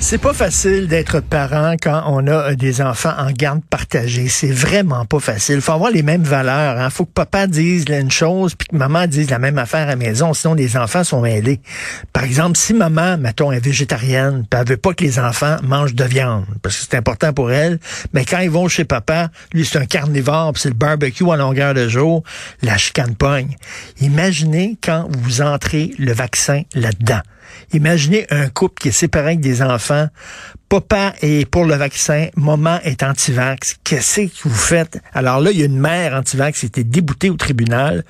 C'est pas facile d'être parent quand on a euh, des enfants en garde partagée. C'est vraiment pas facile. Il faut avoir les mêmes valeurs. Hein. faut que papa dise une chose puis que maman dise la même affaire à la maison. Sinon, les enfants sont mêlés. Par exemple, si maman, mettons, est végétarienne, puis elle veut pas que les enfants mangent de viande, parce que c'est important pour elle, mais quand ils vont chez papa, lui, c'est un carnivore, c'est le barbecue à longueur de jour, la chicane pogne. Imaginez quand vous entrez le vaccin là-dedans. Imaginez un couple qui est séparé avec des enfants. Papa est pour le vaccin, maman est anti-vax. Qu'est-ce que vous faites? Alors là, il y a une mère anti-vax qui était déboutée au tribunal.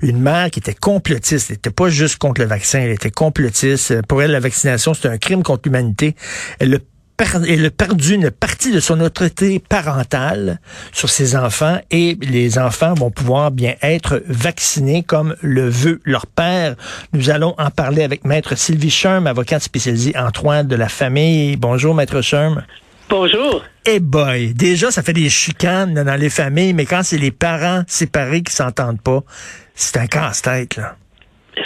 Une mère qui était complotiste. Elle n'était pas juste contre le vaccin, elle était complotiste. Pour elle, la vaccination, c'est un crime contre l'humanité. Elle elle a perdu une partie de son autorité parentale sur ses enfants et les enfants vont pouvoir bien être vaccinés comme le veut leur père. Nous allons en parler avec Maître Sylvie Sherm, avocate spécialisée en droit de la famille. Bonjour, Maître Sherm. Bonjour. Eh boy, déjà, ça fait des chicanes dans les familles, mais quand c'est les parents séparés qui s'entendent pas, c'est un casse-tête, là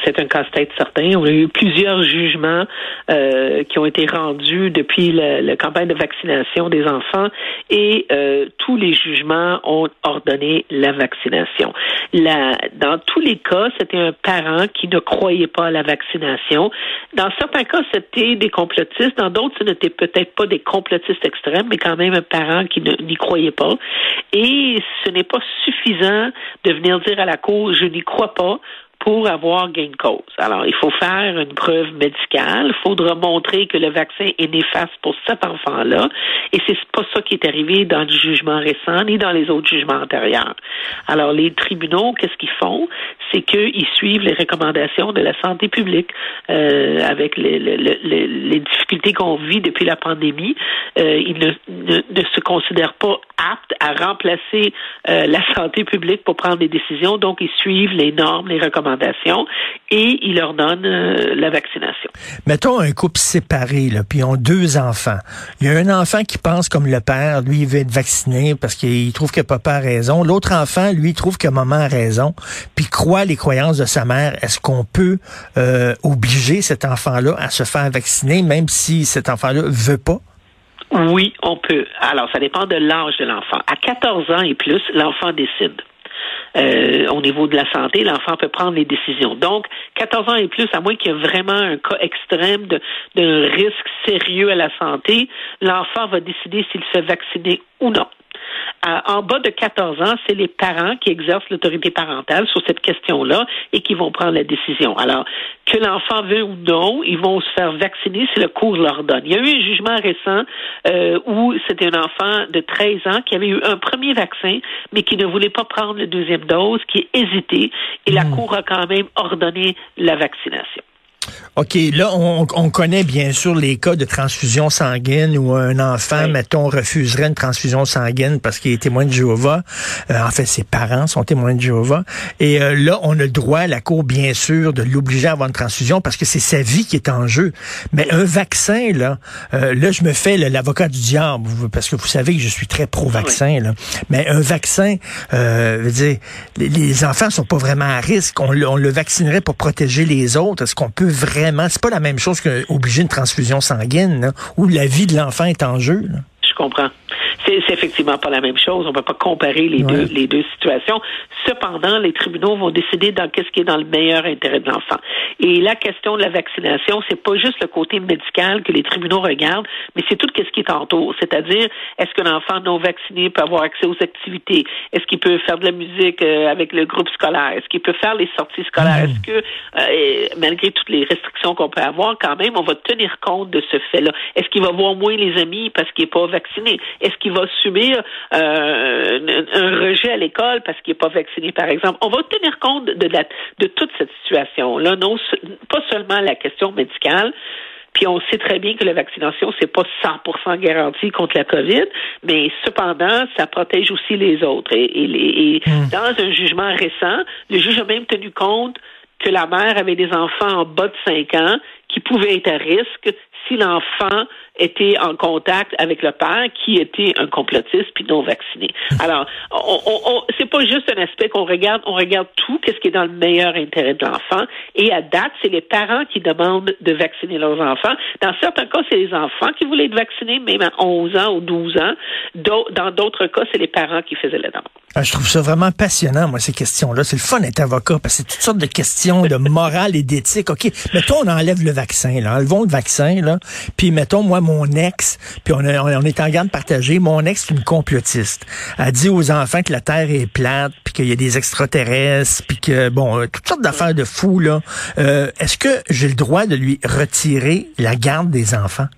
c'est un casse-tête certain. On a eu plusieurs jugements euh, qui ont été rendus depuis la, campagne de vaccination des enfants et euh, tous les jugements ont ordonné la vaccination. Dans tous les cas, c'était un parent qui ne croyait pas à la vaccination. Dans certains cas, c'était des complotistes. Dans d'autres, ce n'était peut-être pas des complotistes extrêmes, mais quand même un parent qui n'y croyait pas. Et ce n'est pas suffisant de venir dire à la Cour, je n'y crois pas pour avoir gain de cause. Alors, il faut faire une preuve médicale. Il faudra montrer que le vaccin est néfaste pour cet enfant-là. Et c'est pas ça qui est arrivé dans le jugement récent ni dans les autres jugements antérieurs. Alors, les tribunaux, qu'est-ce qu'ils font? C'est qu'ils suivent les recommandations de la santé publique euh, avec les, les, difficultés qu'on vit depuis la pandémie. Euh, ils ne, ne, se considèrent pas aptes à remplacer euh, la santé publique pour prendre des décisions. Donc, ils suivent les normes, les recommandations et il leur donne euh, la vaccination. Mettons un couple séparé, là, puis ils ont deux enfants. Il y a un enfant qui pense comme le père, lui, il veut être vacciné parce qu'il trouve que papa a raison. L'autre enfant, lui, trouve que maman a raison, puis croit les croyances de sa mère. Est-ce qu'on peut euh, obliger cet enfant-là à se faire vacciner, même si cet enfant-là veut pas? Oui, on peut. Alors, ça dépend de l'âge de l'enfant. À 14 ans et plus, l'enfant décide. Euh, au niveau de la santé, l'enfant peut prendre les décisions. Donc, 14 ans et plus, à moins qu'il y ait vraiment un cas extrême de risque sérieux à la santé, l'enfant va décider s'il se fait vacciner ou non en bas de 14 ans, c'est les parents qui exercent l'autorité parentale sur cette question-là et qui vont prendre la décision. Alors, que l'enfant veut ou non, ils vont se faire vacciner si le cours leur donne. Il y a eu un jugement récent euh, où c'était un enfant de 13 ans qui avait eu un premier vaccin, mais qui ne voulait pas prendre la deuxième dose, qui hésitait, et la hmm. Cour a quand même ordonné la vaccination. OK, là, on, connaît bien sûr les cas de transfusion sanguine où un enfant, mettons, refuserait une transfusion sanguine parce qu'il est témoin de Jéhovah. Euh, en fait, ses parents sont témoins de Jéhovah. Et euh, là, on a le droit, à la Cour, bien sûr, de l'obliger à avoir une transfusion parce que c'est sa vie qui est en jeu. Mais un vaccin, là, euh, là, je me fais l'avocat du diable parce que vous savez que je suis très pro-vaccin. Là. Mais un vaccin, veut dire, les, les, enfants sont pas vraiment à risque. On, on le vaccinerait pour protéger les autres. Est-ce qu'on peut vraiment, c'est pas la même chose qu'obliger une transfusion sanguine, où la vie de l'enfant est en jeu. Je comprends. C'est effectivement pas la même chose. On ne peut pas comparer les deux les deux situations. Cependant, les tribunaux vont décider dans qu'est-ce qui est dans le meilleur intérêt de l'enfant. Et la question de la vaccination, c'est pas juste le côté médical que les tribunaux regardent, mais c'est tout ce qui est entoure. C'est-à-dire, est-ce que l'enfant non vacciné peut avoir accès aux activités? Est-ce qu'il peut faire de la musique euh, avec le groupe scolaire? Est-ce qu'il peut faire les sorties scolaires? Est-ce que, euh, malgré toutes les restrictions qu'on peut avoir, quand même, on va tenir compte de ce fait-là Est-ce qu'il va voir moins les amis parce qu'il n'est pas vacciné? Est-ce qu'il va subir euh, un rejet à l'école parce qu'il n'est pas vacciné, par exemple? On va tenir compte de, de toute cette situation-là, non pas seulement la question médicale, puis on sait très bien que la vaccination, c'est pas 100% garanti contre la COVID, mais cependant, ça protège aussi les autres. Et, hmm. dans un jugement récent, le juge a même tenu compte que la mère avait des enfants en bas de 5 ans qui pouvaient être à risque si l'enfant était en contact avec le père qui était un complotiste puis non vacciné. Alors, on, on, c'est pas juste un aspect qu'on regarde, on regarde tout, qu'est-ce qui est dans le meilleur intérêt de l'enfant. Et à date, c'est les parents qui demandent de vacciner leurs enfants. Dans certains cas, c'est les enfants qui voulaient être vaccinés, même à 11 ans ou 12 ans. Dans d'autres cas, c'est les parents qui faisaient la demande. Ah, je trouve ça vraiment passionnant, moi, ces questions-là. C'est le fun d'être avocat, parce que c'est toutes sortes de questions de morale et d'éthique. OK, mettons, on enlève le vaccin, là. Enlevons le vaccin, là. Puis, mettons, moi, mon ex, puis on, on est en garde partagée, mon ex, est une complotiste. Elle dit aux enfants que la Terre est plate, puis qu'il y a des extraterrestres, puis que, bon, euh, toutes sortes d'affaires de fous, là. Euh, Est-ce que j'ai le droit de lui retirer la garde des enfants?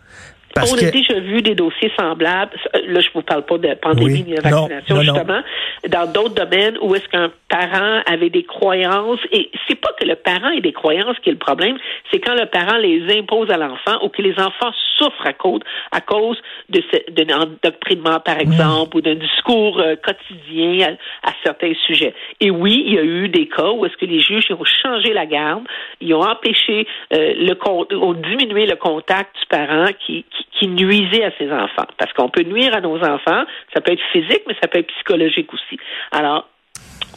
On a déjà vu des dossiers semblables. Là, je vous parle pas de pandémie ni de vaccination, justement. Dans d'autres domaines où est-ce qu'un parent avait des croyances, et c'est pas que le parent ait des croyances qui est le problème, c'est quand le parent les impose à l'enfant ou que les enfants souffrent à cause, à cause de d'un endoctrinement, par exemple, ou d'un discours euh, quotidien à, certains sujets. Et oui, il y a eu des cas où est-ce que les juges ont changé la garde, ils ont empêché euh, le ont diminué le contact du parent qui, qui qui nuisait à ses enfants. Parce qu'on peut nuire à nos enfants, ça peut être physique, mais ça peut être psychologique aussi. Alors,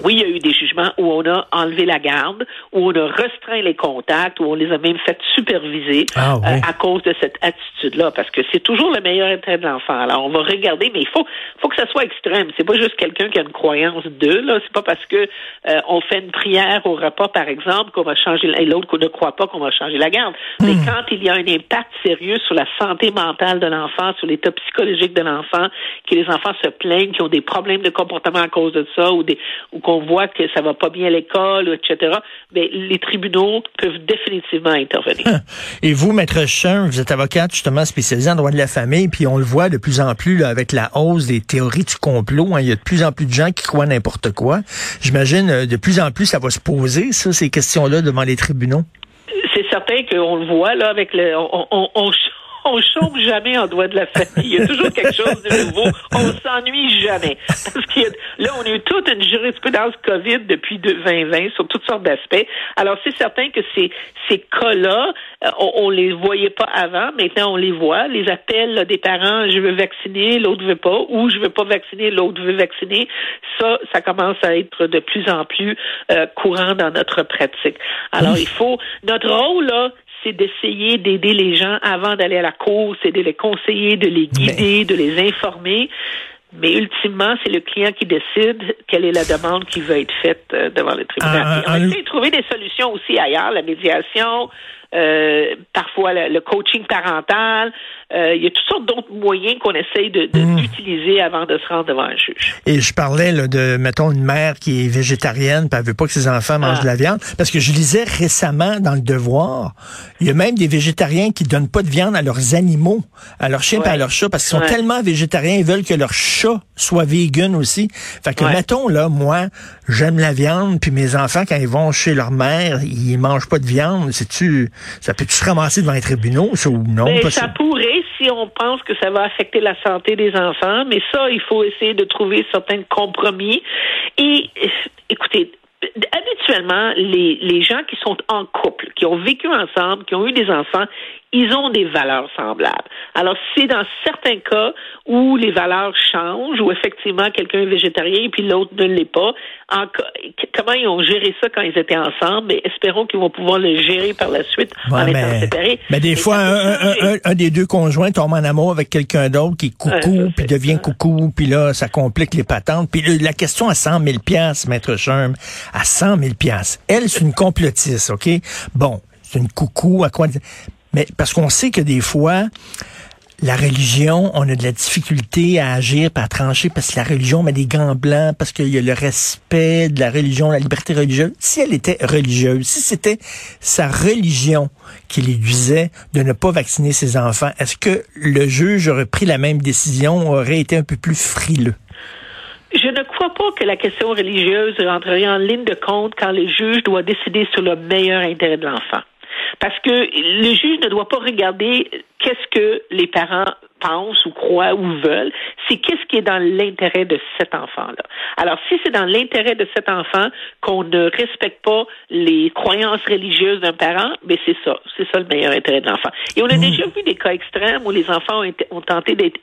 oui, il y a eu des jugements où on a enlevé la garde, où on a restreint les contacts, où on les a même fait superviser ah, euh, à cause de cette attitude-là, parce que c'est toujours le meilleur intérêt de l'enfant. Alors, on va regarder, mais il faut, faut que ça soit extrême. C'est pas juste quelqu'un qui a une croyance de, là. C'est pas parce que euh, on fait une prière au repas, par exemple, qu'on va changer, et l'autre qu'on ne croit pas qu'on va changer la garde. Mais hmm. quand il y a un impact sérieux sur la santé mentale de l'enfant, sur l'état psychologique de l'enfant, que les enfants se plaignent, qui ont des problèmes de comportement à cause de ça, ou des, ou qu'on voit que ça va pas bien à l'école, etc., mais les tribunaux peuvent définitivement intervenir. Et vous, Maître Chun, vous êtes avocate justement spécialisée en droit de la famille, puis on le voit de plus en plus avec la hausse des théories du complot. Hein, il y a de plus en plus de gens qui croient n'importe quoi. J'imagine euh, de plus en plus ça va se poser, ça, ces questions-là, devant les tribunaux. C'est certain qu'on le voit là avec le, on, on on chôme jamais en droit de la famille. Il y a toujours quelque chose de nouveau. On s'ennuie jamais. Parce que là, on a eu toute une jurisprudence COVID depuis 2020 sur toutes sortes d'aspects. Alors, c'est certain que ces, ces cas-là, euh, on, les voyait pas avant. Maintenant, on les voit. Les appels des parents, je veux vacciner, l'autre veut pas, ou je veux pas vacciner, l'autre veut vacciner. Ça, ça commence à être de plus en plus euh, courant dans notre pratique. Alors, il faut, notre rôle, là, c'est d'essayer d'aider les gens avant d'aller à la cour, c'est de les conseiller, de les guider, de les informer. Mais ultimement, c'est le client qui décide quelle est la demande qui va être faite euh, devant le tribunal. Ah, on essaie de trouver des solutions aussi ailleurs, la médiation, euh, parfois le, coaching parental. Euh, il y a toutes sortes d'autres moyens qu'on essaye de, hmm. d'utiliser avant de se rendre devant un juge. Et je parlais là, de, mettons, une mère qui est végétarienne, puis elle veut pas que ses enfants mangent ah. de la viande, parce que je lisais récemment dans le Devoir, il y a même des végétariens qui donnent pas de viande à leurs animaux, à leurs chiens et à leurs chats, parce qu'ils sont tellement végétariens, ils veulent que leur chat soit vegan aussi. Fait que, mettons, là, moi, j'aime la viande, puis mes enfants, quand ils vont chez leur mère, ils mangent pas de viande. C'est-tu, ça peut-tu se ramasser devant les tribunaux, ça, ou non? Ben, ça pourrait si on pense que ça va affecter la santé des enfants, mais ça, il faut essayer de trouver certains compromis. Et écoutez, habituellement, les, les gens qui sont en couple, qui ont vécu ensemble, qui ont eu des enfants, ils ont des valeurs semblables. Alors, c'est dans certains cas où les valeurs changent, où effectivement quelqu'un est végétarien et puis l'autre ne l'est pas. comment ils ont géré ça quand ils étaient ensemble? Mais espérons qu'ils vont pouvoir le gérer par la suite en étant séparés. Mais des fois, un, des deux conjoints tombe en amour avec quelqu'un d'autre qui est coucou, puis devient coucou, puis là, ça complique les patentes. Puis la question à 100 000 maître Sherm, à 100 000 Elle, c'est une complotiste, OK? Bon, c'est une coucou, à quoi mais parce qu'on sait que des fois, la religion, on a de la difficulté à agir, à trancher, parce que la religion met des gants blancs, parce qu'il y a le respect de la religion, la liberté religieuse. Si elle était religieuse, si c'était sa religion qui lui disait de ne pas vacciner ses enfants, est-ce que le juge aurait pris la même décision, aurait été un peu plus frileux? Je ne crois pas que la question religieuse rentrerait en ligne de compte quand le juge doit décider sur le meilleur intérêt de l'enfant. Parce que le juge ne doit pas regarder qu'est-ce que les parents pensent ou croient ou veulent, c'est qu'est-ce qui est dans l'intérêt de cet enfant-là. Alors, si c'est dans l'intérêt de cet enfant qu'on ne respecte pas les croyances religieuses d'un parent, ben c'est ça, c'est ça le meilleur intérêt de l'enfant. Et on a déjà vu des cas extrêmes où les enfants ont, tenté d'être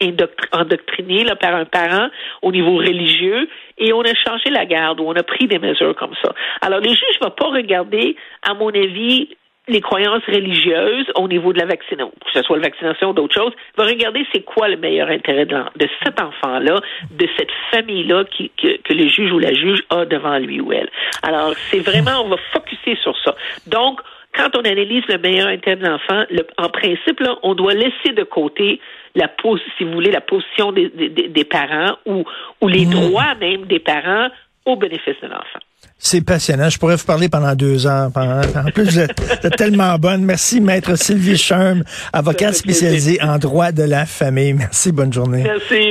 endoctrinés par un parent au niveau religieux et on a changé la garde ou on a pris des mesures comme ça. Alors, les juges ne vont pas regarder, à mon avis, les croyances religieuses au niveau de la vaccination, que ce soit la vaccination ou d'autres choses, va regarder c'est quoi le meilleur intérêt de, de cet enfant-là, de cette famille-là qui, que, que, le juge ou la juge a devant lui ou elle. Alors, c'est vraiment, on va focuser sur ça. Donc, quand on analyse le meilleur intérêt de l'enfant, en principe, là, on doit laisser de côté la si vous voulez, la position des, des, des parents ou, ou les mmh. droits même des parents au bénéfice de l'enfant. C'est passionnant. Je pourrais vous parler pendant deux heures. En plus, vous êtes, tellement bonne. Merci, Maître Sylvie Sherm, avocate spécialisée en droit de la famille. Merci, bonne journée. Merci.